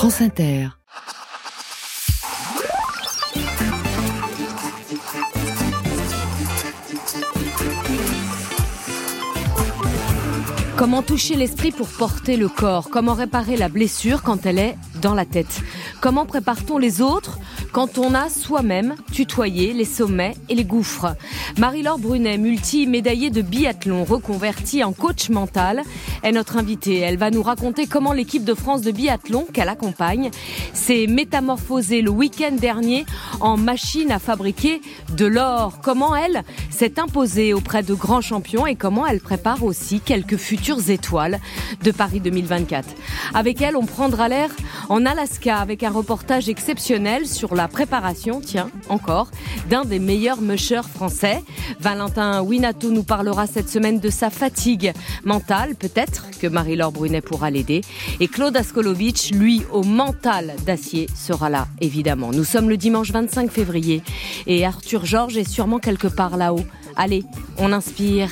France. Comment toucher l'esprit pour porter le corps? Comment réparer la blessure quand elle est dans la tête? Comment prépare-t-on les autres? Quand on a soi-même tutoyé les sommets et les gouffres. Marie-Laure Brunet, multi-médaillée de biathlon, reconvertie en coach mental, est notre invitée. Elle va nous raconter comment l'équipe de France de biathlon qu'elle accompagne s'est métamorphosée le week-end dernier en machine à fabriquer de l'or. Comment elle s'est imposée auprès de grands champions et comment elle prépare aussi quelques futures étoiles de Paris 2024. Avec elle, on prendra l'air en Alaska avec un reportage exceptionnel sur la préparation, tiens, encore, d'un des meilleurs mushers français. Valentin Winato nous parlera cette semaine de sa fatigue mentale, peut-être que Marie-Laure Brunet pourra l'aider. Et Claude Askolovitch, lui, au mental d'acier, sera là, évidemment. Nous sommes le dimanche 25 février et Arthur Georges est sûrement quelque part là-haut. Allez, on inspire.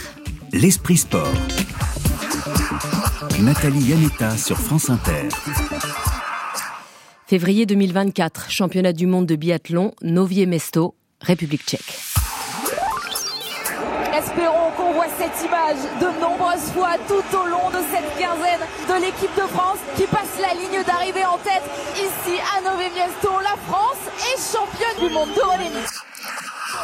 L'esprit sport. Nathalie Yanetta sur France Inter. Février 2024, championnat du monde de biathlon, Novie Mesto, République tchèque. Espérons qu'on voit cette image de nombreuses fois tout au long de cette quinzaine de l'équipe de France qui passe la ligne d'arrivée en tête ici à Nové Mesto. La France est championne du monde de volley.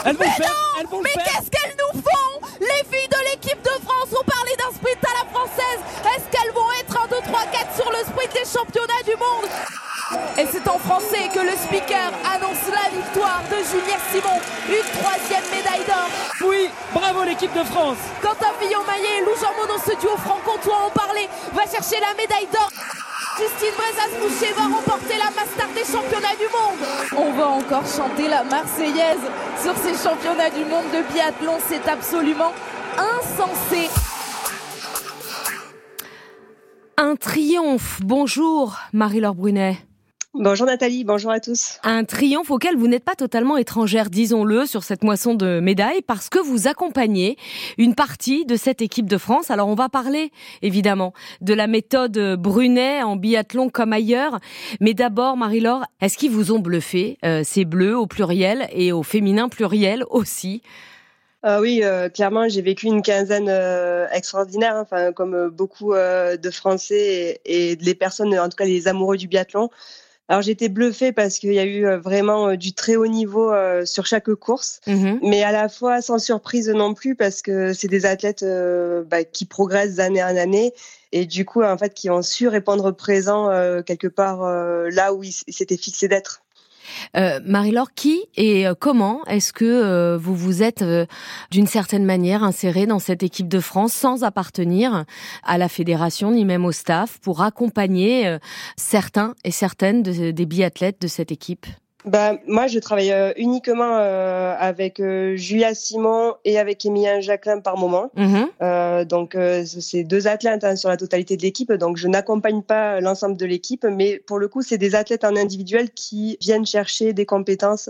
Elles vont mais faire, non elles vont Mais qu'est-ce qu'elles nous font? Les filles de l'équipe de France ont parlé d'un sprint à la française. Est-ce qu'elles vont être 1, 2, 3, 4 sur le sprint des championnats du monde? Et c'est en français que le speaker annonce la victoire de Juliette Simon, une troisième médaille d'or. Oui, bravo l'équipe de France. Quentin Fillon-Maillet et Lou Jean Monod, ce duo franc-comtois ont parlé, va chercher la médaille d'or. Justine Brezas-Boucher va remporter la Master des championnats du monde. On va encore chanter la Marseillaise sur ces championnats du monde de biathlon. C'est absolument insensé. Un triomphe. Bonjour, Marie-Laure Brunet. Bonjour Nathalie, bonjour à tous. Un triomphe auquel vous n'êtes pas totalement étrangère, disons-le, sur cette moisson de médailles, parce que vous accompagnez une partie de cette équipe de France. Alors on va parler, évidemment, de la méthode Brunet en biathlon comme ailleurs. Mais d'abord, Marie-Laure, est-ce qu'ils vous ont bluffé, euh, ces bleus au pluriel et au féminin pluriel aussi? Euh, oui, euh, clairement, j'ai vécu une quinzaine euh, extraordinaire, hein, enfin comme beaucoup euh, de Français et, et les personnes, en tout cas les amoureux du biathlon. Alors j'étais bluffée parce qu'il y a eu euh, vraiment euh, du très haut niveau euh, sur chaque course, Mhm. mais à la fois sans surprise non plus parce que c'est des athlètes euh, bah, qui progressent d'année en année et du coup en fait qui ont su répondre présent euh, quelque part euh, là où ils s'étaient fixés d'être. Euh, Marie-Laure, qui et euh, comment est-ce que euh, vous vous êtes d'une certaine manière insérée dans cette équipe de France sans appartenir à la fédération ni même au staff pour accompagner certains et certaines de- des biathlètes de cette équipe? Bah, moi, je travaille euh, uniquement euh, avec euh, Julia Simon et avec Emilien Jacquelin par moment. Euh, donc, euh, c'est deux athlètes hein, sur la totalité de l'équipe. Donc, je n'accompagne pas l'ensemble de l'équipe, mais pour le coup, c'est des athlètes en individuel qui viennent chercher des compétences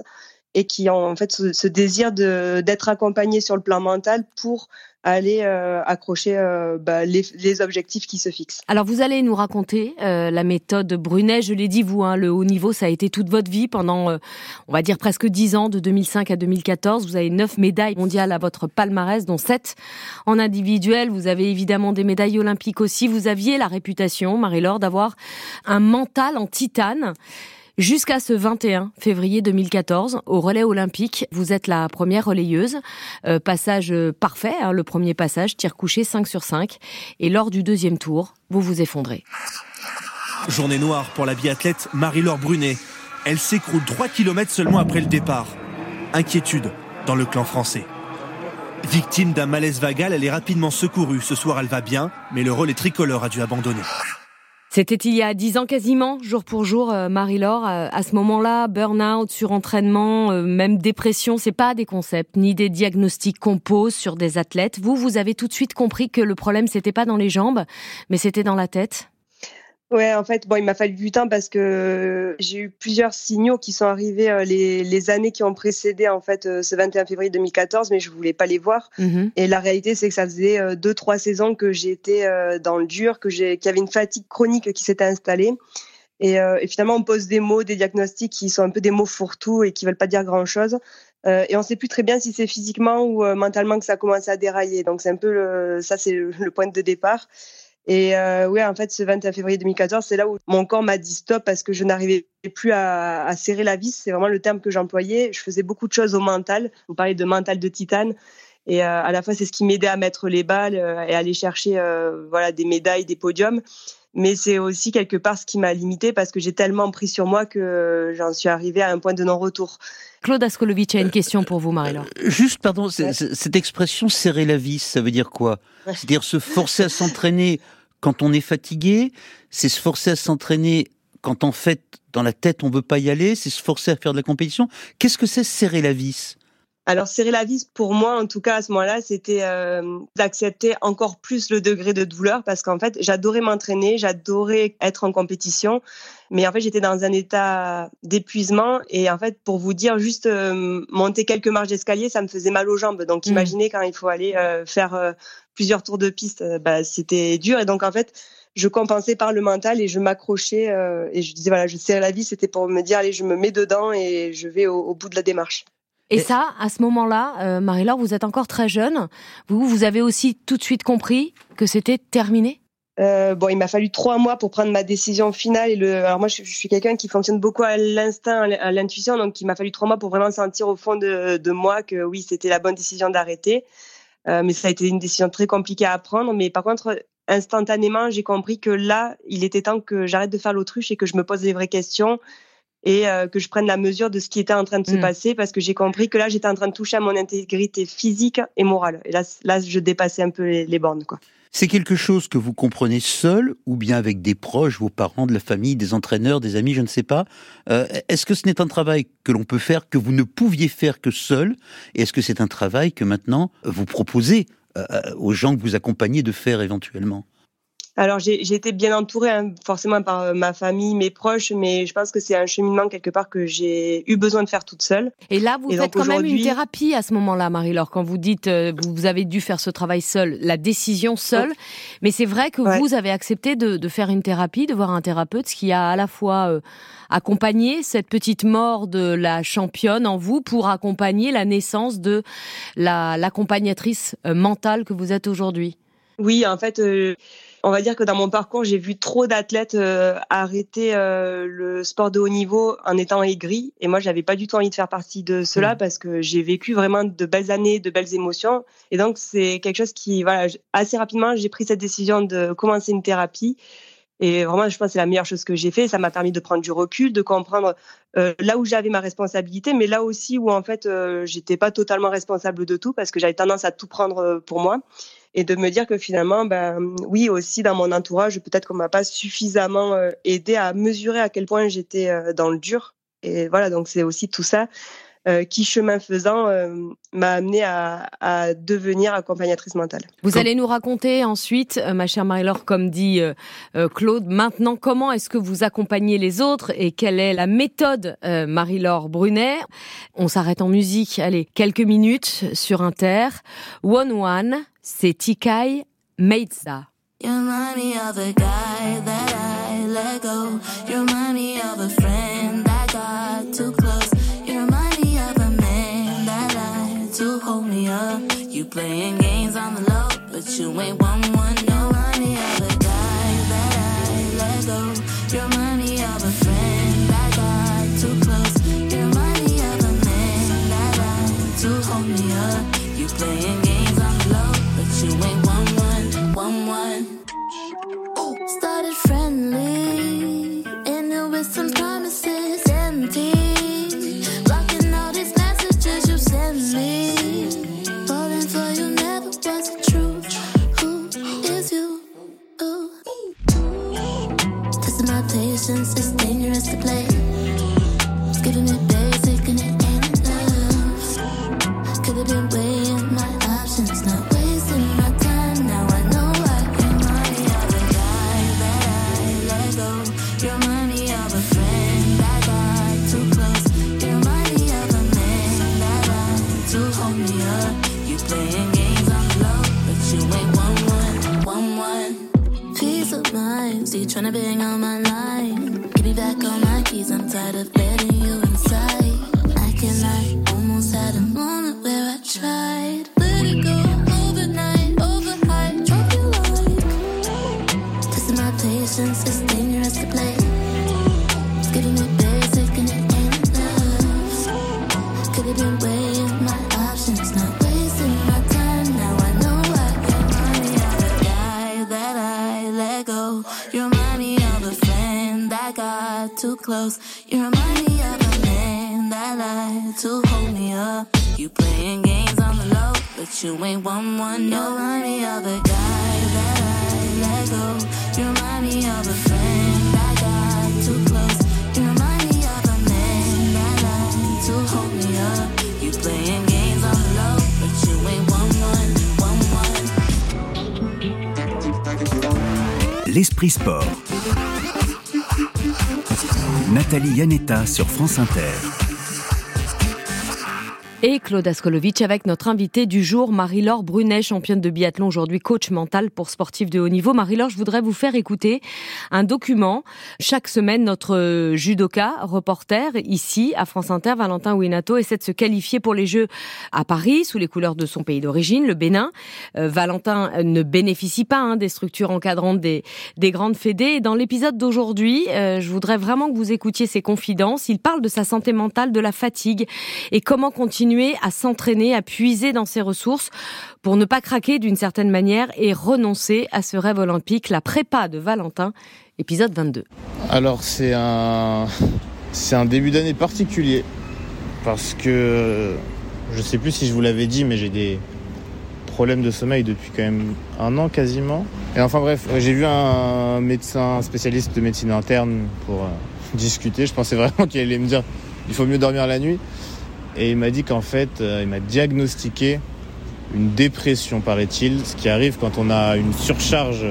et qui ont en fait ce, ce désir de d'être accompagnés sur le plan mental pour aller euh, accrocher euh, bah, les, les objectifs qui se fixent. Alors vous allez nous raconter euh, la méthode Brunet. Je l'ai dit vous, hein, le haut niveau, ça a été toute votre vie pendant, euh, on va dire presque dix ans, de 2005 à 2014. Vous avez neuf médailles mondiales à votre palmarès, dont sept en individuel. Vous avez évidemment des médailles olympiques aussi. Vous aviez la réputation, Marie-Laure, d'avoir un mental en titane. Jusqu'à ce 21 février 2014, au relais olympique, vous êtes la première relayeuse. Euh, passage euh, parfait, hein, le premier passage, tir couché 5 sur 5. Et lors du deuxième tour, vous vous effondrez. Journée noire pour la biathlète Marie-Laure Brunet. Elle s'écroule 3 km seulement après le départ. Inquiétude dans le clan français. Victime d'un malaise vagal, elle est rapidement secourue. Ce soir, elle va bien, mais le relais tricolore a dû abandonner. C'était il y a dix ans quasiment, jour pour jour, euh, Marie-Laure. Euh, à ce moment-là, burn-out, surentraînement, euh, même dépression, c'est pas des concepts ni des diagnostics qu'on pose sur des athlètes. Vous, vous avez tout de suite compris que le problème c'était pas dans les jambes, mais c'était dans la tête. Ouais, en fait, bon, il m'a fallu du temps parce que j'ai eu plusieurs signaux qui sont arrivés euh, les, les années qui ont précédé en fait euh, ce 21 février 2014, mais je voulais pas les voir. Mhm. Et la réalité, c'est que ça faisait euh, deux, trois saisons que j'étais dans le dur, que j'ai, qu'il y avait une fatigue chronique qui s'était installée. Et, et, finalement, on pose des mots, des diagnostics qui sont un peu des mots fourre-tout et qui veulent pas dire grand-chose. Euh, et on sait plus très bien si c'est physiquement ou mentalement que ça commence à dérailler. Donc c'est un peu le, ça, c'est le, point de départ. Et euh, ouais, en fait, ce 21 février 2014, c'est là où mon corps m'a dit stop parce que je n'arrivais plus à, à, serrer la vis. C'est vraiment le terme que j'employais. Je faisais beaucoup de choses au mental. Vous parlez de mental de titane. Et euh, à la fois, c'est ce qui m'aidait à mettre les balles euh, et aller chercher euh, voilà des médailles, des podiums. Mais c'est aussi quelque part ce qui m'a limité parce que j'ai tellement pris sur moi que j'en suis arrivée à un point de non-retour. Claude Askolovitch a une question pour vous, Marie-Laure. Juste, pardon, cette expression serrer la vis, ça veut dire quoi? C'est-à-dire se forcer à s'entraîner quand on est fatigué, c'est se forcer à s'entraîner quand en fait, dans la tête, on veut pas y aller, c'est se forcer à faire de la compétition. Qu'est-ce que c'est serrer la vis? Alors serrer la vis pour moi en tout cas à ce moment-là c'était euh, d'accepter encore plus le degré de douleur parce qu'en fait j'adorais m'entraîner, j'adorais être en compétition mais en fait j'étais dans un état d'épuisement et en fait pour vous dire juste euh, monter quelques marches d'escalier ça me faisait mal aux jambes donc mmh. imaginez quand il faut aller euh, faire plusieurs tours de piste bah, c'était dur et donc en fait je compensais par le mental et je m'accrochais et je disais voilà je serrais la vis c'était pour me dire allez je me mets dedans et je vais au bout de la démarche. Et, ça, à ce moment-là, euh, Marie-Laure, vous êtes encore très jeune. Vous, vous avez aussi tout de suite compris que c'était terminé? Euh, bon, il m'a fallu trois mois pour prendre ma décision finale. Et le, alors moi, je, suis quelqu'un qui fonctionne beaucoup à l'instinct, à l'intuition, donc il m'a fallu trois mois pour vraiment sentir au fond de, de moi que oui, c'était la bonne décision d'arrêter. Euh, mais ça a été une décision très compliquée à prendre. Mais par contre, instantanément, j'ai compris que là, il était temps que j'arrête de faire l'autruche et que je me pose les vraies questions et euh, que je prenne la mesure de ce qui était en train de se mm. passer parce que j'ai compris que là j'étais en train de toucher à mon intégrité physique et morale et là là je dépassais un peu les, bornes quoi. C'est quelque chose que vous comprenez seul ou bien avec des proches, vos parents, de la famille, des entraîneurs, des amis, je ne sais pas. Euh, est-ce que ce n'est un travail que l'on peut faire, que vous ne pouviez faire que seul? Et est-ce que c'est un travail que maintenant vous proposez euh, aux gens que vous accompagnez de faire éventuellement? Alors j'ai été bien entourée hein, forcément par euh, ma famille, mes proches, mais je pense que c'est un cheminement quelque part que j'ai eu besoin de faire toute seule. Et là, vous faites quand même une thérapie à ce moment-là, Marie-Laure, quand vous dites euh, vous avez dû faire ce travail seul, la décision seule. Mais c'est vrai que vous avez accepté de, de, faire une thérapie, de voir un thérapeute, ce qui a à la fois euh, accompagné cette petite mort de la championne en vous pour accompagner la naissance de l'accompagnatrice mentale que vous êtes aujourd'hui. Oui, en fait on va dire que dans mon parcours, j'ai vu trop d'athlètes euh, arrêter euh, le sport de haut niveau en étant aigris. Et moi, j'avais pas du tout envie de faire partie de cela mmh. parce que j'ai vécu vraiment de belles années, de belles émotions. Et donc, c'est quelque chose qui, voilà, assez rapidement, j'ai pris cette décision de commencer une thérapie. Et vraiment, je pense que c'est la meilleure chose que j'ai fait. Ça m'a permis de prendre du recul, de comprendre euh, là où j'avais ma responsabilité, mais là aussi où en fait, j'étais pas totalement responsable de tout parce que j'avais tendance à tout prendre pour moi et de me dire que finalement, ben oui, aussi dans mon entourage, peut-être qu'on m'a pas suffisamment euh, aidé à mesurer à quel point j'étais euh, dans le dur. Et voilà, donc c'est aussi tout ça euh, qui, chemin faisant, m'a amené à, à, devenir accompagnatrice mentale. Vous allez nous raconter ensuite, ma chère Marie-Laure, comme dit Claude, maintenant comment est-ce que vous accompagnez les autres et quelle est la méthode Marie-Laure Brunet. On s'arrête en musique, allez, quelques minutes sur Inter. One One, c'est Tikai Meitza. You remind me of a guy that I let go. You remind me of a friend playing games on the low, but you ain't one one. Remind me of a guy that I let go. You remind me of a friend that got too close. You remind me of a man that lied to hold me up. You playing games on the low, but you ain't one, close. You remind me of a man that lied to hold me up. You playing games on the low, but you ain't one one. You remind me of a guy that I let go. You remind me of a friend that got too close. You remind me of a man that lied to hold me up. You playing games on the low, but you ain't one. L'Esprit Sport. Nathalie Yanetta sur France Inter. Et Claude Askolovitch avec notre invité du jour, Marie-Laure Brunet, championne de biathlon, aujourd'hui coach mental pour sportifs de haut niveau. Marie-Laure, je voudrais vous faire écouter un document. Chaque semaine, notre judoka, reporter, ici, à France Inter, Valentin Winato, essaie de se qualifier pour les Jeux à Paris, sous les couleurs de son pays d'origine, le Bénin. Euh, Valentin ne bénéficie pas hein, des structures encadrantes des, des grandes fédés. Et dans l'épisode d'aujourd'hui, euh, je voudrais vraiment que vous écoutiez ses confidences. Il parle de sa santé mentale, de la fatigue et comment continuer à s'entraîner, à puiser dans ses ressources pour ne pas craquer d'une certaine manière et renoncer à ce rêve olympique, la prépa de Valentin, épisode 22. Alors c'est un c'est un début d'année particulier parce que je sais plus si je vous l'avais dit mais j'ai des problèmes de sommeil depuis quand même un an quasiment. Et enfin bref, j'ai vu un médecin spécialiste de médecine interne pour euh, discuter. Je pensais vraiment qu'il allait me dire il faut mieux dormir la nuit. Et il m'a dit qu'en fait, euh, il m'a diagnostiqué une dépression, paraît-il, ce qui arrive quand on a une surcharge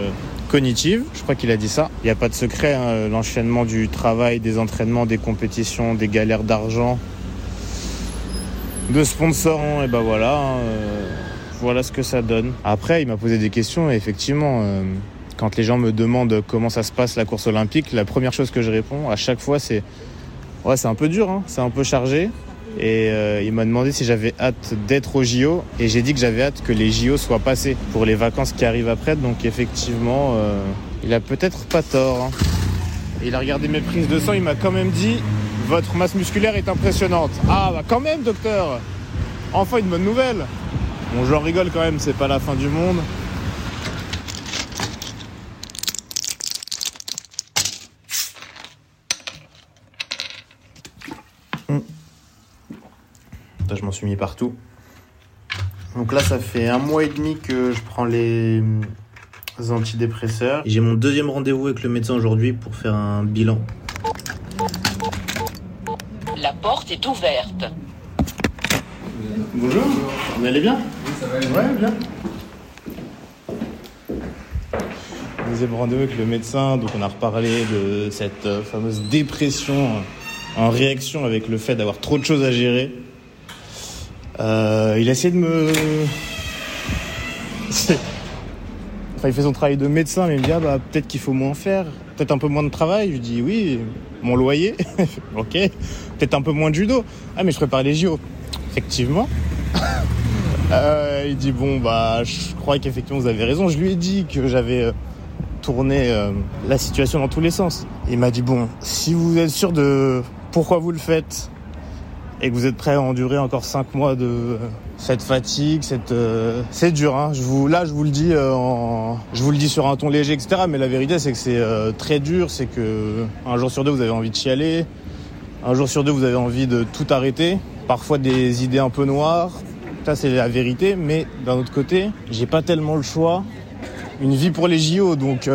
cognitive. Je crois qu'il a dit ça. Il n'y a pas de secret, hein, l'enchaînement du travail, des entraînements, des compétitions, des galères d'argent, de sponsors, et ben voilà, hein, euh, voilà ce que ça donne. Après, il m'a posé des questions et effectivement, euh, quand les gens me demandent comment ça se passe la course olympique, la première chose que je réponds à chaque fois, c'est ouais, c'est un peu dur, hein, c'est un peu chargé. Et euh, il m'a demandé si j'avais hâte d'être au JO. Et j'ai dit que j'avais hâte que les JO soient passés pour les vacances qui arrivent après. Donc effectivement, euh, il a peut-être pas tort. hein. Il a regardé mes prises de sang, il m'a quand même dit Votre masse musculaire est impressionnante. Ah bah quand même docteur Enfin une bonne nouvelle Bon j'en rigole quand même, c'est pas la fin du monde. Je m'en suis mis partout. Donc là, ça fait un mois et demi que je prends les euh, antidépresseurs. J'ai mon deuxième rendez-vous avec le médecin aujourd'hui pour faire un bilan. La porte est ouverte. Bonjour, vous allez bien? Ouais, bien. Deuxième rendez-vous avec le médecin, donc on a reparlé de cette euh, fameuse dépression en réaction avec le fait d'avoir trop de choses à gérer. Euh, il a essayé de me. Enfin, il fait son travail de médecin, mais il me dit ah, bah, peut-être qu'il faut moins faire, peut-être un peu moins de travail. Je lui dis oui, mon loyer, ok, peut-être un peu moins de judo. Ah, mais je prépare les JO. Effectivement. Euh, il dit bon bah je crois qu'effectivement vous avez raison. Je lui ai dit que j'avais euh, tourné euh, la situation dans tous les sens. Il m'a dit bon si vous êtes sûr de pourquoi vous le faites et que vous êtes prêt à endurer encore 5 mois de euh, cette fatigue, cette euh, c'est dur. Hein. Je vous là je vous le dis euh, je vous le dis sur un ton léger etc. Mais la vérité c'est que c'est euh, très dur. C'est que un jour sur deux vous avez envie de chialer, un jour sur deux vous avez envie de tout arrêter. Parfois des idées un peu noires. Ça c'est la vérité. Mais d'un autre côté j'ai pas tellement le choix. Une vie pour les JO donc.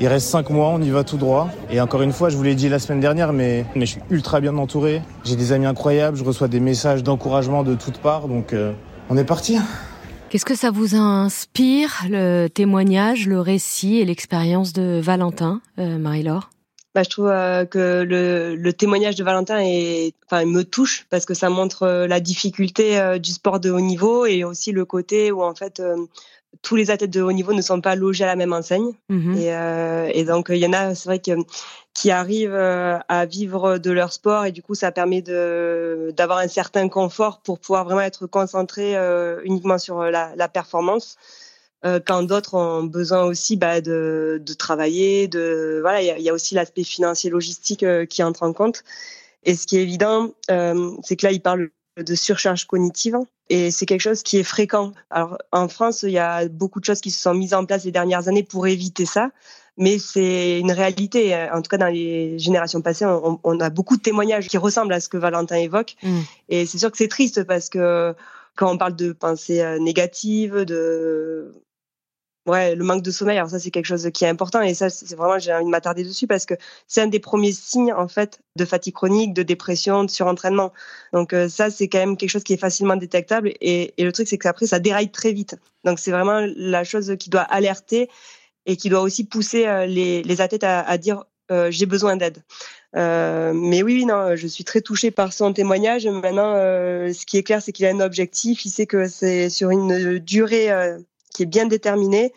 Il reste 5 mois, on y va tout droit. Et encore une fois, je vous l'ai dit la semaine dernière, mais, mais je suis ultra bien entouré. J'ai des amis incroyables, je reçois des messages d'encouragement de toutes parts, donc euh, on est parti. Qu'est-ce que ça vous inspire, le témoignage, le récit et l'expérience de Valentin, euh, Marie-Laure? Bah, je trouve euh, que le, le témoignage de Valentin est, enfin, il me touche parce que ça montre euh, la difficulté euh, du sport de haut niveau et aussi le côté où en fait, euh, tous les athlètes de haut niveau ne sont pas logés à la même enseigne. Mhm. Et, euh, et donc, il y en a, c'est vrai que qui arrivent euh, à vivre de leur sport et du coup, ça permet de d'avoir un certain confort pour pouvoir vraiment être concentré euh, uniquement sur la, la performance. Euh, quand d'autres ont besoin aussi bah, de, de travailler, de voilà, il y y a aussi l'aspect financier, logistique euh, qui entre en compte. Et ce qui est évident, euh, c'est que là, il parle de surcharge cognitive et c'est quelque chose qui est fréquent. Alors en France, il y a beaucoup de choses qui se sont mises en place les dernières années pour éviter ça, mais c'est une réalité. En tout cas, dans les générations passées, on, on a beaucoup de témoignages qui ressemblent à ce que Valentin évoque, Mm. et c'est sûr que c'est triste parce que quand on parle de pensées euh, négatives, de Ouais, le manque de sommeil, alors ça c'est quelque chose qui est important et ça c'est vraiment j'ai envie de m'attarder dessus parce que c'est un des premiers signes en fait de fatigue chronique, de dépression, de surentraînement. Donc euh, ça c'est quand même quelque chose qui est facilement détectable et, et le truc c'est que après ça déraille très vite. Donc c'est vraiment la chose qui doit alerter et qui doit aussi pousser euh, les, les athlètes à, dire euh, j'ai besoin d'aide. Euh, mais oui, non, je suis très touchée par son témoignage. Maintenant, ce qui est clair, c'est qu'il a un objectif. Il sait que c'est sur une durée qui est bien déterminée.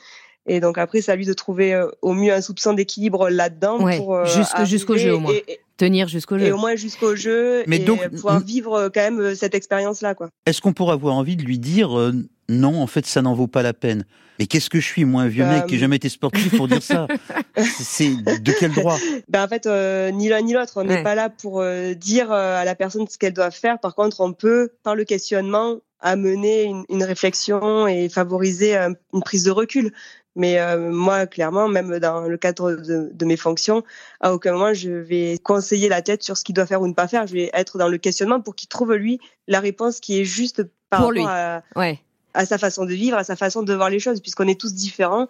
Et donc après, c'est à lui de trouver euh, au mieux un soupçon d'équilibre là-dedans Ouais, pour euh, jusqu'au jeu, au moins. et- et- Tenir jusqu'au Et, jeu. au moins jusqu'au jeu Mais et donc, pouvoir vivre euh, quand même cette expérience-là, quoi. Est-ce qu'on pourrait avoir envie de lui dire euh, non, en fait, ça n'en vaut pas la peine Mais qu'est-ce que je suis, moi, un vieux Euh, mec qui n'a jamais été sportif pour dire ça C'est de quel droit Ben en fait, euh, ni l'un ni l'autre, on n'est Ouais. pas là pour euh, dire euh, à la personne ce qu'elle doit faire. Par contre, on peut, par le questionnement, amener une, une réflexion et favoriser euh, une prise de recul. Mais euh, moi, clairement, même dans le cadre de, de mes fonctions, à aucun moment je vais conseiller la tête sur ce qu'il doit faire ou ne pas faire. Je vais être dans le questionnement pour qu'il trouve lui la réponse qui est juste par Pour rapport lui. à, Ouais. À sa façon de vivre, à sa façon de voir les choses, puisqu'on est tous différents.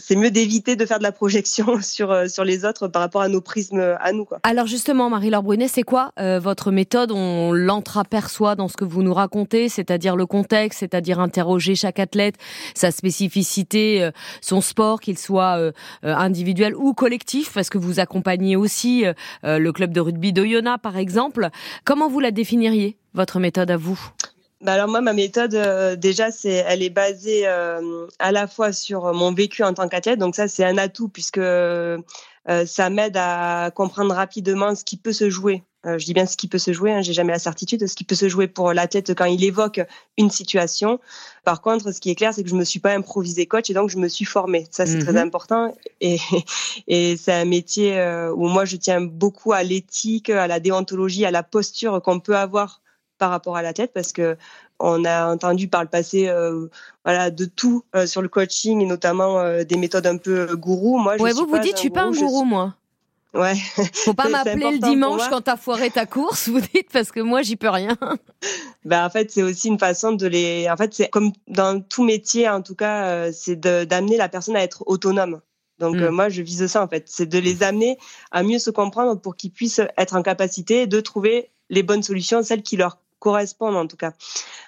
C'est mieux d'éviter de faire de la projection sur euh, sur les autres par rapport à nos prismes à nous, quoi. Alors justement, Marie-Laure Brunet, c'est quoi euh, votre méthode? On l'entreaperçoit dans ce que vous nous racontez, c'est-à-dire le contexte, c'est-à-dire interroger chaque athlète, sa spécificité, euh, son sport, qu'il soit euh, euh, individuel ou collectif, parce que vous accompagnez aussi euh, euh, le club de rugby d'Oyonnax, par exemple. Comment vous la définiriez, votre méthode à vous? Bah alors moi, ma méthode, euh, déjà, c'est, elle est basée euh, à la fois sur mon vécu en tant qu'athlète, donc ça, c'est un atout puisque euh, ça m'aide à comprendre rapidement ce qui peut se jouer. Euh, je dis bien ce qui peut se jouer, hein, j'ai jamais la certitude, ce qui peut se jouer pour l'athlète quand il évoque une situation. Par contre, ce qui est clair, c'est que je me suis pas improvisé coach et donc je me suis formée. Ça, c'est Mhm. très important et, et c'est un métier euh, où moi, je tiens beaucoup à l'éthique, à la déontologie, à la posture qu'on peut avoir par rapport à la tête parce que on a entendu par le passé euh, voilà de tout euh, sur le coaching et notamment euh, des méthodes un peu gourou moi je Ouais, suis vous vous dites, je suis pas un gourou, moi. suis- ouais Faut pas m'appeler le dimanche moi. quand t'as foiré ta course, vous dites, parce que moi, j'y peux rien. ben en fait c'est aussi une façon de les en fait c'est comme dans tout métier en tout cas c'est d'amener la personne à être autonome donc Mm. euh, moi je vise ça en fait c'est de les amener à mieux se comprendre pour qu'ils puissent être en capacité de trouver les bonnes solutions celles qui leur correspondent en tout cas.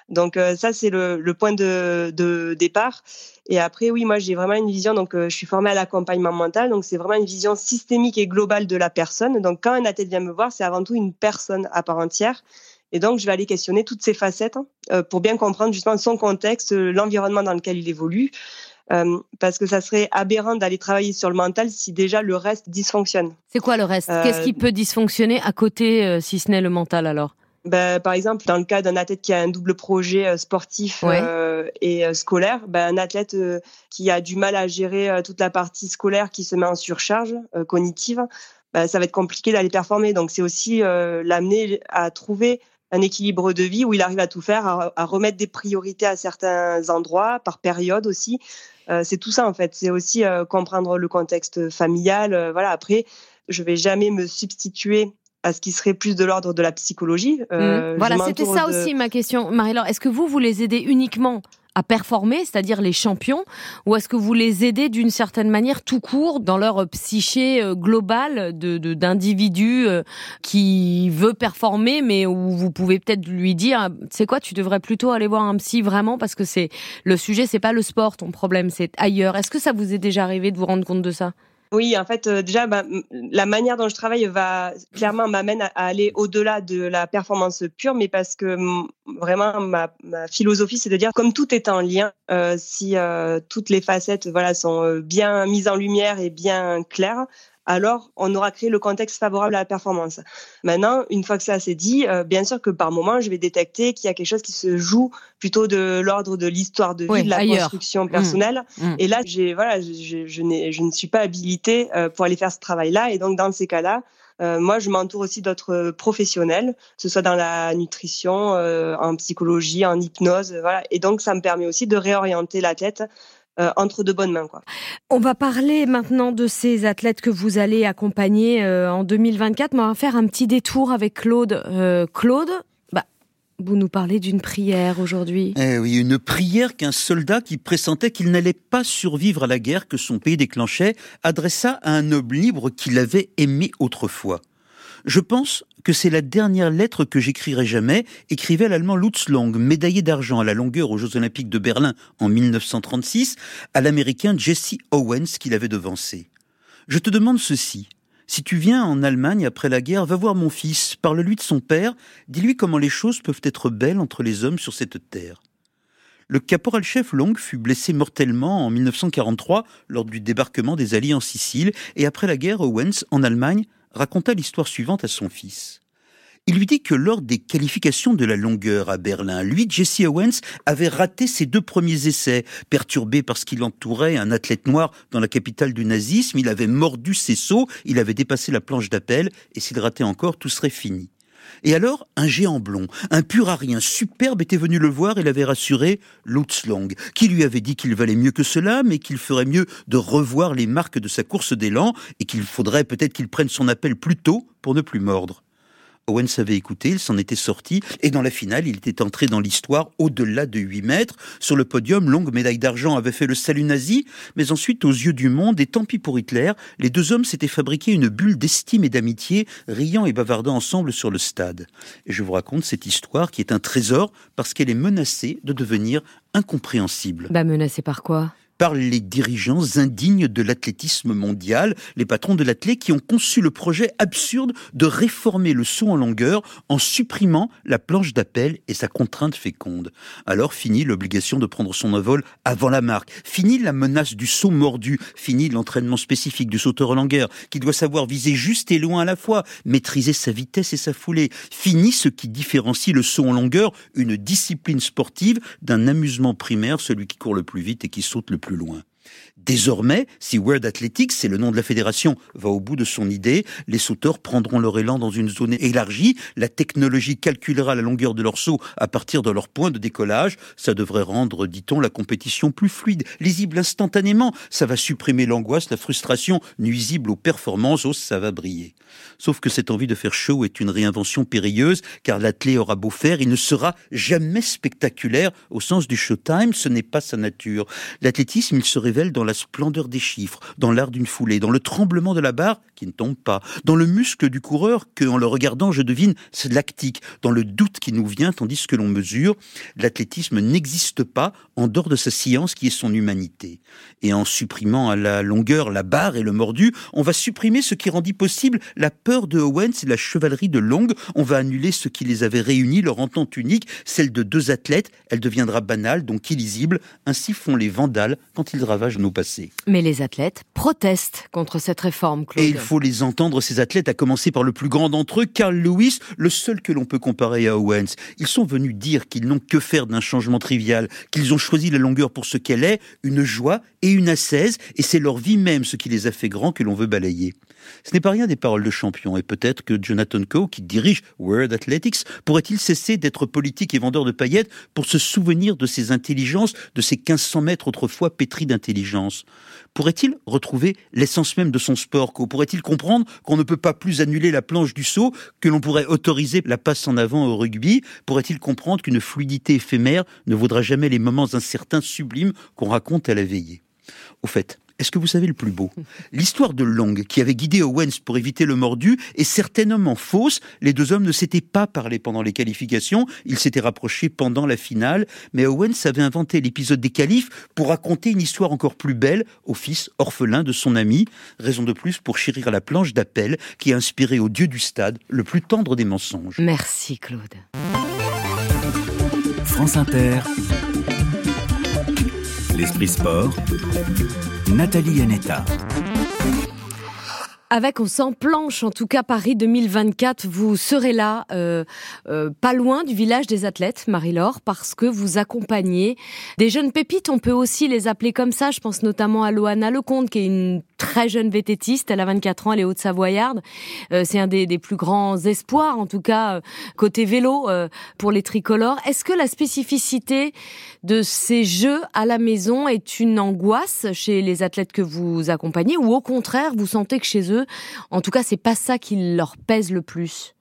Donc euh, ça c'est le, le point de, de départ. Et après oui moi j'ai vraiment une vision. Donc euh, je suis formée à l'accompagnement mental. Donc c'est vraiment une vision systémique et globale de la personne. Donc quand un athlète vient me voir c'est avant tout une personne à part entière. Et donc, je vais aller questionner toutes ces facettes hein, euh, pour bien comprendre justement son contexte, l'environnement dans lequel il évolue, euh, parce que ça serait aberrant d'aller travailler sur le mental si déjà le reste dysfonctionne. C'est quoi le reste? Qu'est-ce qui peut dysfonctionner à côté, si ce n'est le mental, alors? Ben, par exemple, dans le cas d'un athlète qui a un double projet euh, sportif Ouais. euh, et euh, scolaire, ben, un athlète euh, qui a du mal à gérer euh, toute la partie scolaire, qui se met en surcharge euh, cognitive, ben, ça va être compliqué d'aller performer. Donc, c'est aussi euh, l'amener à trouver un équilibre de vie où il arrive à tout faire, à, à remettre des priorités à certains endroits, par période aussi. Euh, c'est tout ça en fait. C'est aussi euh, comprendre le contexte familial. voilà. Après, je vais jamais me substituer à ce qui serait plus de l'ordre de la psychologie. Euh, Mhm. Voilà, c'était ça de- aussi ma question. Marie-Laure, est-ce que vous, vous les aidez uniquement à performer, c'est-à-dire les champions, ou est-ce que vous les aidez d'une certaine manière tout court dans leur psyché euh, globale de de- d'individu euh, qui veut performer, mais où vous pouvez peut-être lui dire, c'est quoi, tu devrais plutôt aller voir un psy vraiment parce que c'est le sujet, c'est pas le sport ton problème, c'est ailleurs. Est-ce que ça vous est déjà arrivé de vous rendre compte de ça? Oui, en fait, euh, déjà, bah, la manière dont je travaille va clairement m'amène à, aller au-delà de la performance pure, mais parce que vraiment ma, ma philosophie, c'est de dire comme tout est en lien, euh, si euh, toutes les facettes, voilà, sont euh, bien mises en lumière et bien claires. Alors, on aura créé le contexte favorable à la performance. Maintenant, une fois que ça c'est dit, euh, bien sûr que par moment, je vais détecter qu'il y a quelque chose qui se joue plutôt de l'ordre de l'histoire de vie, de la ailleurs. construction Mm. personnelle. Mm. Et là, j'ai voilà, je, je, ne suis pas habilitée euh, pour aller faire ce travail-là. Et donc, dans ces cas-là, euh, moi, je m'entoure aussi d'autres professionnels, que ce soit dans la nutrition, euh, en psychologie, en hypnose, voilà. Et donc, ça me permet aussi de réorienter l'athlète euh, entre de bonnes mains, quoi. On va parler maintenant de ces athlètes que vous allez accompagner euh, en 2024, mais on va faire un petit détour avec Claude. Euh, Claude, bah, vous nous parlez d'une prière aujourd'hui. Eh oui, une prière qu'un soldat qui pressentait qu'il n'allait pas survivre à la guerre que son pays déclenchait adressa à un homme libre qu'il avait aimé autrefois. Je pense que c'est la dernière lettre que j'écrirai jamais, écrivait l'allemand Lutz Long, médaillé d'argent à la longueur aux Jeux Olympiques de Berlin en 1936, à l'américain Jesse Owens qui l'avait devancé. Je te demande ceci. Si tu viens en Allemagne après la guerre, va voir mon fils, parle-lui de son père, dis-lui comment les choses peuvent être belles entre les hommes sur cette terre. Le caporal-chef Long fut blessé mortellement en 1943 lors du débarquement des Alliés en Sicile et après la guerre, Owens, en Allemagne, raconta l'histoire suivante à son fils. Il lui dit que lors des qualifications de la longueur à Berlin, lui, Jesse Owens, avait raté ses deux premiers essais. Perturbé parce qu'il entourait un athlète noir dans la capitale du nazisme, il avait mordu ses sauts, il avait dépassé la planche d'appel, et s'il ratait encore, tout serait fini. Et alors, un géant blond, un pur arien superbe était venu le voir et l'avait rassuré, Lutz Long, qui lui avait dit qu'il valait mieux que cela, mais qu'il ferait mieux de revoir les marques de sa course d'élan et qu'il faudrait peut-être qu'il prenne son appel plus tôt pour ne plus mordre. Owens avait écouté, il s'en était sorti, et dans la finale, il était entré dans l'histoire au-delà de 8 mètres. Sur le podium, longue médaille d'argent avait fait le salut nazi, mais ensuite, aux yeux du monde, et tant pis pour Hitler, les deux hommes s'étaient fabriqué une bulle d'estime et d'amitié, riant et bavardant ensemble sur le stade. Et je vous raconte cette histoire qui est un trésor parce qu'elle est menacée de devenir incompréhensible Bah, menacé par quoi? Par les dirigeants indignes de l'athlétisme mondial, les patrons de l'athlète qui ont conçu le projet absurde de réformer le saut en longueur en supprimant la planche d'appel et sa contrainte féconde. Alors fini l'obligation de prendre son envol avant la marque, fini la menace du saut mordu, fini l'entraînement spécifique du sauteur en longueur qui doit savoir viser juste et loin à la fois, maîtriser sa vitesse et sa foulée, fini ce qui différencie le saut en longueur, une discipline sportive, d'un amusement primaire, celui qui court le plus vite et qui saute le plus loin. Désormais, si World Athletics, c'est le nom de la fédération, va au bout de son idée, les sauteurs prendront leur élan dans une zone élargie, la technologie calculera la longueur de leur saut à partir de leur point de décollage, ça devrait rendre, dit-on, la compétition plus fluide, lisible instantanément, ça va supprimer l'angoisse, la frustration, nuisible aux performances, oh, ça va briller. Sauf que cette envie de faire show est une réinvention périlleuse, car l'athlète aura beau faire, il ne sera jamais spectaculaire. Au sens du showtime, ce n'est pas sa nature. L'athlétisme, il se révèle dans la splendeur des chiffres, dans l'art d'une foulée, dans le tremblement de la barre qui ne tombe pas, dans le muscle du coureur que, en le regardant, je devine, c'est lactique, dans le doute qui nous vient tandis que l'on mesure. L'athlétisme n'existe pas en dehors de sa science qui est son humanité. Et en supprimant à la longueur la barre et le mordu, on va supprimer ce qui rendit possible la peur de Owens et la chevalerie de Long. On va annuler ce qui les avait réunis, leur entente unique, celle de deux athlètes. Elle deviendra banale, donc illisible. Ainsi font les vandales quand ils ravagent nos Mais les athlètes protestent contre cette réforme, Claude. Et il faut les entendre, ces athlètes, à commencer par le plus grand d'entre eux, Carl Lewis, le seul que l'on peut comparer à Owens. Ils sont venus dire qu'ils n'ont que faire d'un changement trivial, qu'ils ont choisi la longueur pour ce qu'elle est, une joie et une ascèse, et c'est leur vie même ce qui les a fait grands que l'on veut balayer. Ce n'est pas rien des paroles de champion, et peut-être que Jonathan Coe, qui dirige World Athletics, pourrait-il cesser d'être politique et vendeur de paillettes pour se souvenir de ses intelligences, de ses 1500 mètres autrefois pétris d'intelligence? Pourrait-il retrouver l'essence même de son sport? Pourrait-il comprendre qu'on ne peut pas plus annuler la planche du saut, que l'on pourrait autoriser la passe en avant au rugby? Pourrait-il comprendre qu'une fluidité éphémère ne vaudra jamais les moments incertains sublimes qu'on raconte à la veillée? Au fait, Est-ce que vous savez le plus beau? L'histoire de Long, qui avait guidé Owens pour éviter le mordu, est certainement fausse. Les deux hommes ne s'étaient pas parlé pendant les qualifications, ils s'étaient rapprochés pendant la finale, mais Owens avait inventé l'épisode des qualifs pour raconter une histoire encore plus belle au fils orphelin de son ami. Raison de plus pour chérir la planche d'appel qui a inspiré au dieu du stade le plus tendre des mensonges. Merci Claude. France Inter. L'esprit sport. Nathalie Yanetta. Avec on s'en planche, en tout cas Paris 2024, vous serez là, euh, euh, pas loin du village des athlètes, Marie-Laure, parce que vous accompagnez des jeunes pépites, on peut aussi les appeler comme ça, je pense notamment à Loana Lecomte, qui est une très jeune vététiste, elle a 24 ans, elle est haute-savoyarde, euh, c'est un des, des, plus grands espoirs, en tout cas euh, côté vélo euh, pour les tricolores. Est-ce que la spécificité de ces jeux à la maison est une angoisse chez les athlètes que vous accompagnez, ou au contraire, vous sentez que chez eux, en tout cas, c'est pas ça qui leur pèse le plus?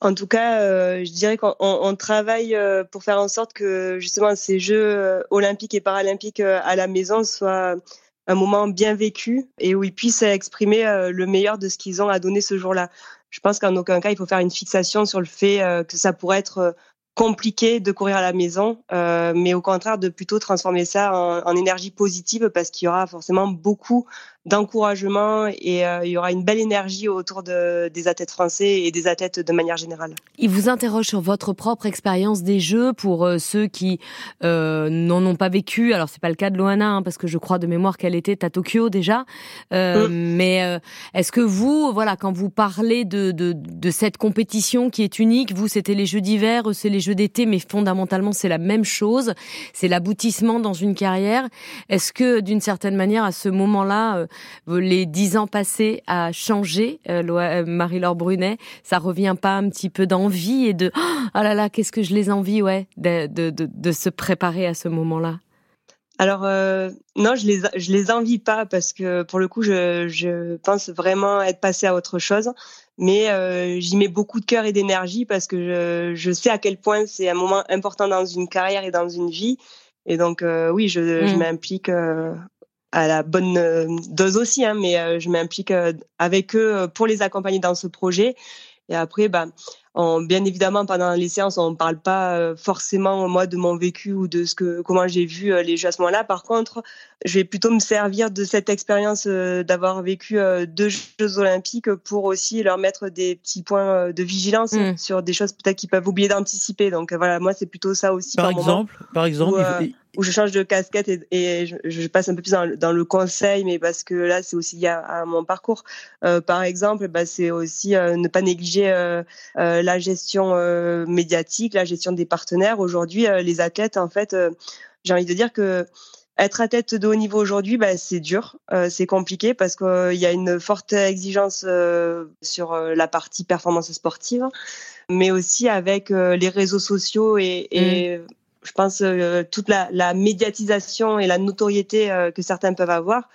En tout cas, euh, je dirais qu'on on travaille euh, pour faire en sorte que justement ces Jeux euh, olympiques et paralympiques à la maison soient un moment bien vécu et où ils puissent exprimer euh, le meilleur de ce qu'ils ont à donner ce jour-là. Je pense qu'en aucun cas il faut faire une fixation sur le fait euh, que ça pourrait être compliqué de courir à la maison, euh, mais au contraire de plutôt transformer ça en, en énergie positive parce qu'il y aura forcément beaucoup d'encouragement et euh, il y aura une belle énergie autour de, des athlètes français et des athlètes de manière générale. Il vous interroge sur votre propre expérience des Jeux pour euh, ceux qui euh, n'en ont pas vécu. Alors c'est pas le cas de Loana hein, parce que je crois de mémoire qu'elle était à Tokyo déjà. Euh, mmh. Mais est-ce que vous, voilà, quand vous parlez de, de, de cette compétition qui est unique, vous c'était les Jeux d'hiver, c'est les Jeux d'été, mais fondamentalement c'est la même chose. C'est l'aboutissement dans une carrière. Est-ce que d'une certaine manière à ce moment-là les dix ans passés à changer, euh, Marie-Laure Brunet, ça revient pas un petit peu d'envie et de oh là là, qu'est-ce que je les envie, ouais, de, de, de, de se préparer à ce moment-là. Alors euh, non, je les je les envie pas parce que pour le coup, je, je pense vraiment être passé à autre chose. Mais euh, j'y mets beaucoup de cœur et d'énergie parce que je, je sais à quel point c'est un moment important dans une carrière et dans une vie. Et donc euh, oui, je, mmh. je m'implique euh, à la bonne euh, dose aussi, hein, mais euh, je m'implique euh, avec eux pour les accompagner dans ce projet. Et après, bah, on, bien évidemment, pendant les séances, on ne parle pas forcément moi de mon vécu ou de ce que comment j'ai vu les jeux à ce moment-là. Par contre, je vais plutôt me servir de cette expérience d'avoir vécu deux Jeux olympiques pour aussi leur mettre des petits points de vigilance mmh. sur des choses peut-être qu'ils peuvent oublier d'anticiper. Donc voilà, moi c'est plutôt ça aussi. Par, par exemple, moment, par exemple, où, euh, où je change de casquette et, et je, je, passe un peu plus dans, dans, le conseil, mais parce que là, c'est aussi lié à, à, mon parcours. Euh, par exemple, bah, c'est aussi euh, ne pas négliger euh, euh la gestion euh, médiatique, la gestion des partenaires. Aujourd'hui, les athlètes, en fait, j'ai envie de dire que être athlète de haut niveau aujourd'hui, bah, c'est dur, c'est compliqué parce qu'il y a une forte exigence sur la partie performance sportive, mais aussi avec les réseaux sociaux et, et mmh je pense, euh, toute la, la, médiatisation et la notoriété euh, que certains peuvent avoir,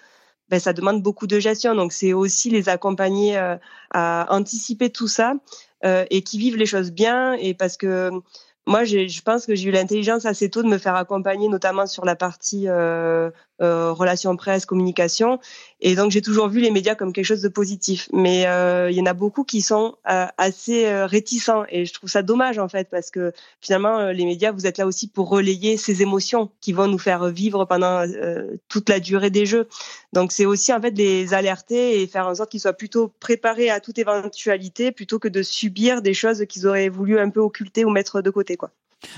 ben, ça demande beaucoup de gestion. Donc, c'est aussi les accompagner euh, à anticiper tout ça euh, et qui vivent les choses bien. Et parce que moi, je pense que j'ai eu l'intelligence assez tôt de me faire accompagner, notamment sur la partie euh, euh, relations presse, communication. Et donc, j'ai toujours vu les médias comme quelque chose de positif. Mais euh, il y en a beaucoup qui sont euh, assez euh, réticents. Et je trouve ça dommage, en fait, parce que finalement, euh, les médias, vous êtes là aussi pour relayer ces émotions qui vont nous faire vivre pendant toute la durée des Jeux. Donc, c'est aussi, en fait, les alerter et faire en sorte qu'ils soient plutôt préparés à toute éventualité plutôt que de subir des choses qu'ils auraient voulu un peu occulter ou mettre de côté, quoi.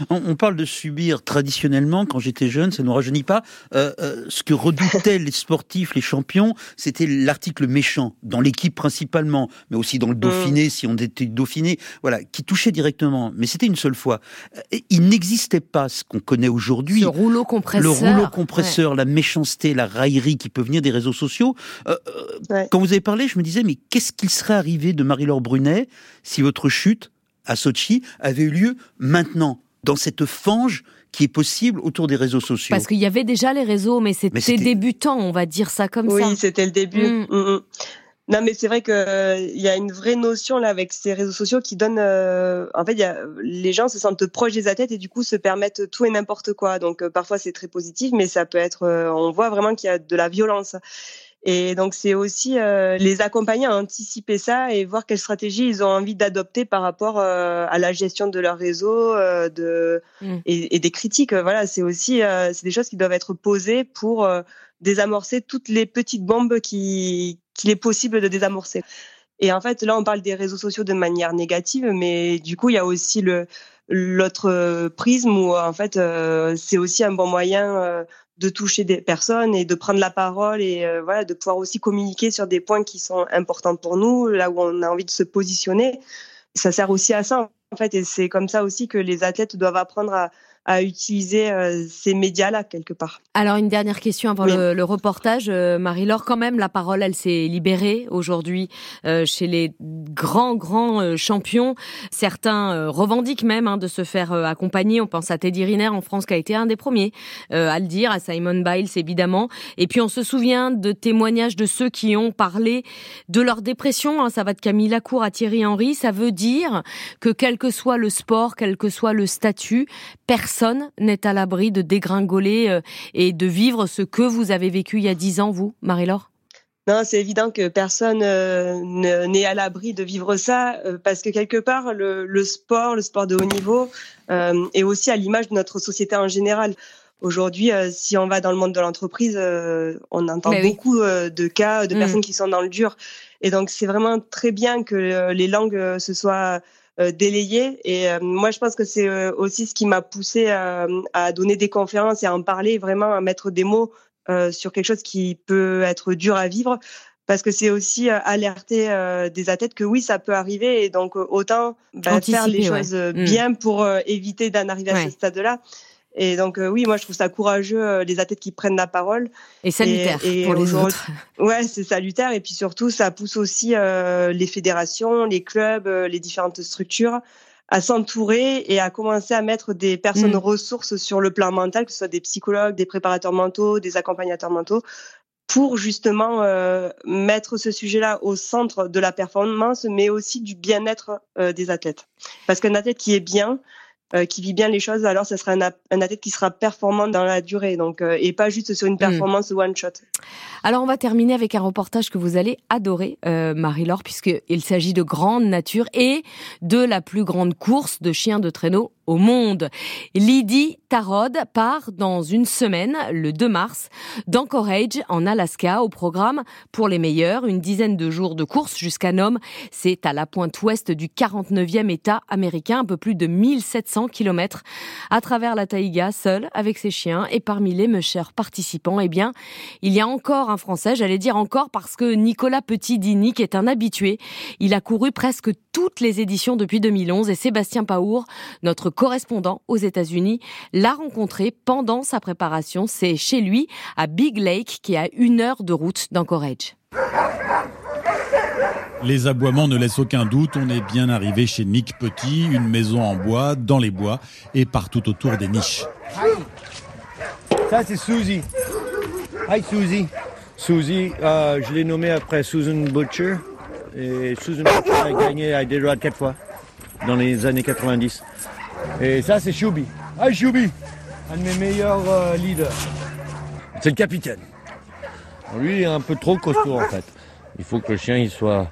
On, parle de subir traditionnellement, quand j'étais jeune, ça ne nous rajeunit pas. Euh, euh, ce que redoutaient les sportifs, les champions, c'était l'article méchant, dans l'équipe principalement, mais aussi dans le Dauphiné, mmh. si on était Dauphiné, voilà, qui touchait directement. Mais c'était une seule fois. Il n'existait pas ce qu'on connaît aujourd'hui. Le rouleau compresseur. Le rouleau compresseur, ouais. la méchanceté, la raillerie qui peut venir des réseaux sociaux. Euh, ouais. Quand vous avez parlé, je me disais, mais qu'est-ce qu'il serait arrivé de Marie-Laure Brunet si votre chute à Sochi avait eu lieu maintenant? Dans cette fange qui est possible autour des réseaux sociaux. Parce qu'il y avait déjà les réseaux, mais c'était débutant, on va dire ça comme oui, ça. Oui, c'était le début. Mmh. Mmh. Non, mais c'est vrai que euh, il y a une vraie notion là avec ces réseaux sociaux qui donnent. Euh, en fait, y a, les gens se sentent proches des athlètes et du coup se permettent tout et n'importe quoi. Donc euh, parfois c'est très positif, mais ça peut être. Euh, on voit vraiment qu'il y a de la violence. Et donc c'est aussi euh, les accompagner à anticiper ça et voir quelles stratégies ils ont envie d'adopter par rapport euh, à la gestion de leur réseau euh, de, Mm. et, et des critiques. Voilà, c'est aussi euh, c'est des choses qui doivent être posées pour euh, désamorcer toutes les petites bombes qui qu'il est possible de désamorcer. Et en fait, là, on parle des réseaux sociaux de manière négative, mais du coup, il y a aussi le l'autre prisme où en fait, euh, c'est aussi un bon moyen euh, de toucher des personnes et de prendre la parole et euh, voilà, de pouvoir aussi communiquer sur des points qui sont importants pour nous, là où on a envie de se positionner. Ça sert aussi à ça en fait, et c'est comme ça aussi que les athlètes doivent apprendre à, à utiliser euh, ces médias-là quelque part. Alors une dernière question avant Oui. le, le reportage, Euh, Marie-Laure. Quand même, la parole, elle s'est libérée aujourd'hui euh, chez les grands grands euh, champions. Certains euh, revendiquent même hein, de se faire euh, accompagner. On pense à Teddy Riner en France qui a été un des premiers euh, à le dire, à Simon Biles évidemment. Et puis on se souvient de témoignages de ceux qui ont parlé de leur dépression. hein. Ça va de Camille Lacour à Thierry Henry. Ça veut dire que quel que soit le sport, quel que soit le statut, personne n'est à l'abri de dégringoler euh, et de vivre ce que vous avez vécu il y a dix ans, vous, Marie-Laure? Non, c'est évident que personne euh, ne- n'est à l'abri de vivre ça, euh, parce que quelque part, le, le sport, le sport de haut niveau, euh, est aussi à l'image de notre société en général. Aujourd'hui, si on va dans le monde de l'entreprise, on entend Mais beaucoup de cas de Mm. personnes qui sont dans le dur. Et donc, c'est vraiment très bien que les langues se soient euh, délayées. Et euh, moi, je pense que c'est euh, aussi ce qui m'a poussé à, à donner des conférences et à en parler, vraiment à mettre des mots euh, sur quelque chose qui peut être dur à vivre parce que c'est aussi alerter euh, des athlètes que oui, ça peut arriver et donc autant bah, faire les ouais. choses Mm. bien pour euh, éviter d'en arriver à ce stade-là. Et donc euh, oui, moi je trouve ça courageux euh, les athlètes qui prennent la parole. Et salutaire Et- et pour les autres. Ouais, c'est salutaire et puis surtout ça pousse aussi euh, les fédérations, les clubs, euh, les différentes structures à s'entourer et à commencer à mettre des personnes Mm. ressources sur le plan mental, que ce soit des psychologues, des préparateurs mentaux, des accompagnateurs mentaux, pour justement euh, mettre ce sujet-là au centre de la performance, mais aussi du bien-être euh, des athlètes. Parce qu'un athlète qui est bien, euh, qui vit bien les choses, alors ce sera un, un athlète qui sera performant dans la durée, donc euh, et pas juste sur une performance one shot. Alors on va terminer avec un reportage que vous allez adorer, euh, Marie-Laure, puisqu'il s'agit de grande nature et de la plus grande course de chiens de traîneau au monde. Lydie Tarod part dans une semaine, le 2 mars, d'Anchorage, en Alaska, au programme pour les meilleurs, une dizaine de jours de course jusqu'à Nome. C'est à la pointe ouest du 49e État américain, un peu plus de 1700 kilomètres à travers la taïga, seul, avec ses chiens. Et parmi les mes chers participants, eh bien, il y a encore un Français, j'allais dire encore parce que Nicolas Petit-Dinic est un habitué. Il a couru presque toutes les éditions depuis 2011 et Sébastien Paour, notre correspondant aux États-Unis, l'a rencontré pendant sa préparation. C'est chez lui, à Big Lake, qui est à une heure de route d'Anchorage. Les aboiements ne laissent aucun doute, on est bien arrivé chez Nick Petit, une maison en bois, dans les bois et partout autour des niches. Ça, c'est Suzy. Hi, Suzy. Suzy, euh, je l'ai nommée après Susan Butcher. Et Susan a gagné à Iditarod quatre fois dans les années 90. Et ça, c'est Shubi. Hi, Shubi. Un de mes meilleurs euh, leaders. C'est le capitaine. Lui, il est un peu trop costaud, en fait. Il faut que le chien, il soit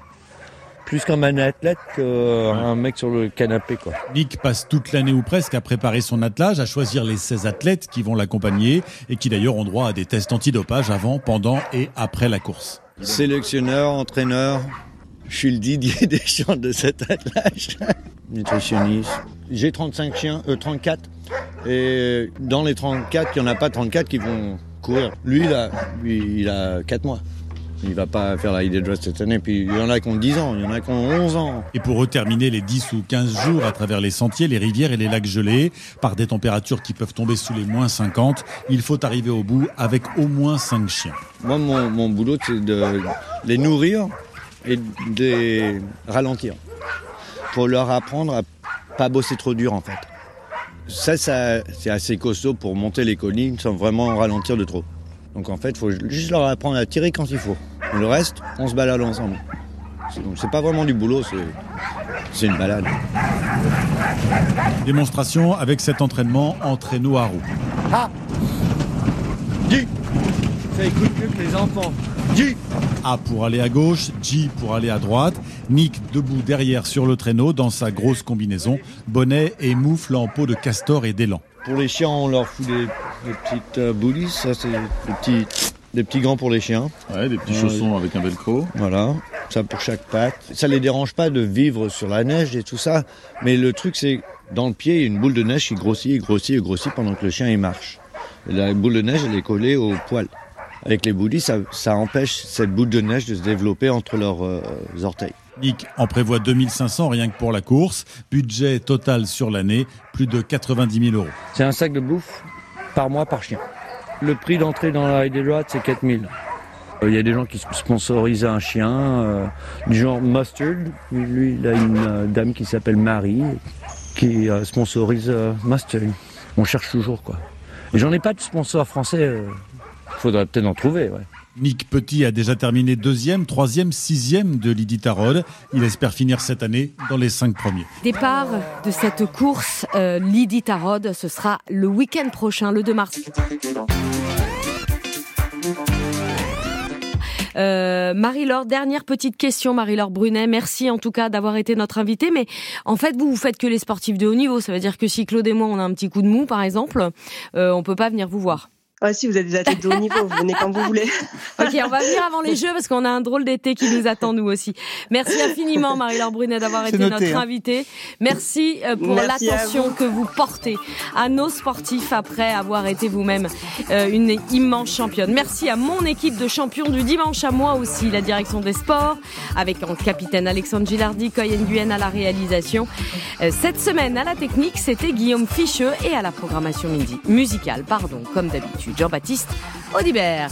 plus comme un athlète qu'un mec sur le canapé, quoi. Nick passe toute l'année ou presque à préparer son attelage, à choisir les 16 athlètes qui vont l'accompagner et qui d'ailleurs ont droit à des tests antidopage avant, pendant et après la course. Sélectionneur, entraîneur, je suis le Didier Deschamps de cet attelage. Nutritionniste. J'ai 35 chiens, euh, 34. Et dans les 34, il n'y en a pas 34 qui vont courir. Lui, il a, lui, il a 4 mois. Il va pas faire la ID Dress cette année. Puis il y en a qui ont 10 ans, il y en a qui ont 11 ans. Et pour terminer les 10 ou 15 jours à travers les sentiers, les rivières et les lacs gelés, par des températures qui peuvent tomber sous les moins 50, il faut arriver au bout avec au moins 5 chiens. Moi, mon, mon boulot, c'est de les nourrir et de les ralentir. Pour leur apprendre à pas bosser trop dur, en fait. Ça, ça c'est assez costaud pour monter les collines sans vraiment ralentir de trop. Donc en fait, il faut juste leur apprendre à tirer quand il faut. Le reste, on se balade ensemble. C'est- Donc c'est pas vraiment du boulot, c'est c'est une balade. Démonstration avec cet entraînement en traîneau à roues. Ah Dis Ça écoute mieux que les enfants. G. A pour aller à gauche, G pour aller à droite. Nick debout derrière sur le traîneau dans sa grosse combinaison, bonnet et moufle en peau de castor et d'élan. Pour les chiens, on leur fout des, des petites euh. Ça, c'est des petits, des petits gants pour les chiens. Ouais, des petits Ouais. chaussons avec un velcro. Voilà, ça pour chaque patte. Ça les dérange pas de vivre sur la neige et tout ça. Mais le truc, c'est dans le pied, il y a une boule de neige qui grossit et grossit et grossit pendant que le chien il marche. Et la boule de neige, elle est collée au poil. Avec les boulis, ça, ça empêche cette boule de neige de se développer entre leurs euh, orteils. Nick en prévoit 2500 rien que pour la course. Budget total sur l'année, plus de 90 000 euros. C'est un sac de bouffe par mois par chien. Le prix d'entrée dans la Ride Road, c'est 4000. Euh, Il y a des gens qui sponsorisent un chien, euh, du genre Mustard. Lui, il a une euh, dame qui s'appelle Marie, qui euh, sponsorise euh, Mustard. On cherche toujours, quoi. Et j'en ai pas de sponsor français. Faudrait peut-être en trouver, ouais. Nick Petit a déjà terminé deuxième, troisième, sixième de l'Iditarod. Il espère finir cette année dans les cinq premiers. Départ de cette course euh, Lydie Tarod, ce sera le week-end prochain, le 2 mars. Euh, Marie-Laure, dernière petite question, Marie-Laure Brunet. Merci en tout cas d'avoir été notre invitée. Mais en fait, vous, vous faites que les sportifs de haut niveau. Ça veut dire que si Claude et moi, on a un petit coup de mou, par exemple, euh, on peut pas venir vous voir. Ah si, vous êtes des athlètes de haut niveau, vous venez quand vous voulez. Ok, on va venir avant les Jeux parce qu'on a un drôle d'été qui nous attend nous aussi. Merci infiniment Marie-Laure Brunet d'avoir été noté, notre hein. invitée. Merci euh, pour l'attention que vous portez à nos sportifs après avoir été vous-même euh, une immense championne. Merci à mon équipe de champions du dimanche, à moi aussi, la direction des sports, avec en capitaine Alexandre Gilardi, Coyen Guen à la réalisation. Euh, Cette semaine, à la technique, c'était Guillaume Ficheux et à la programmation midi- musicale, pardon, comme d'habitude, Jean-Baptiste Audibert.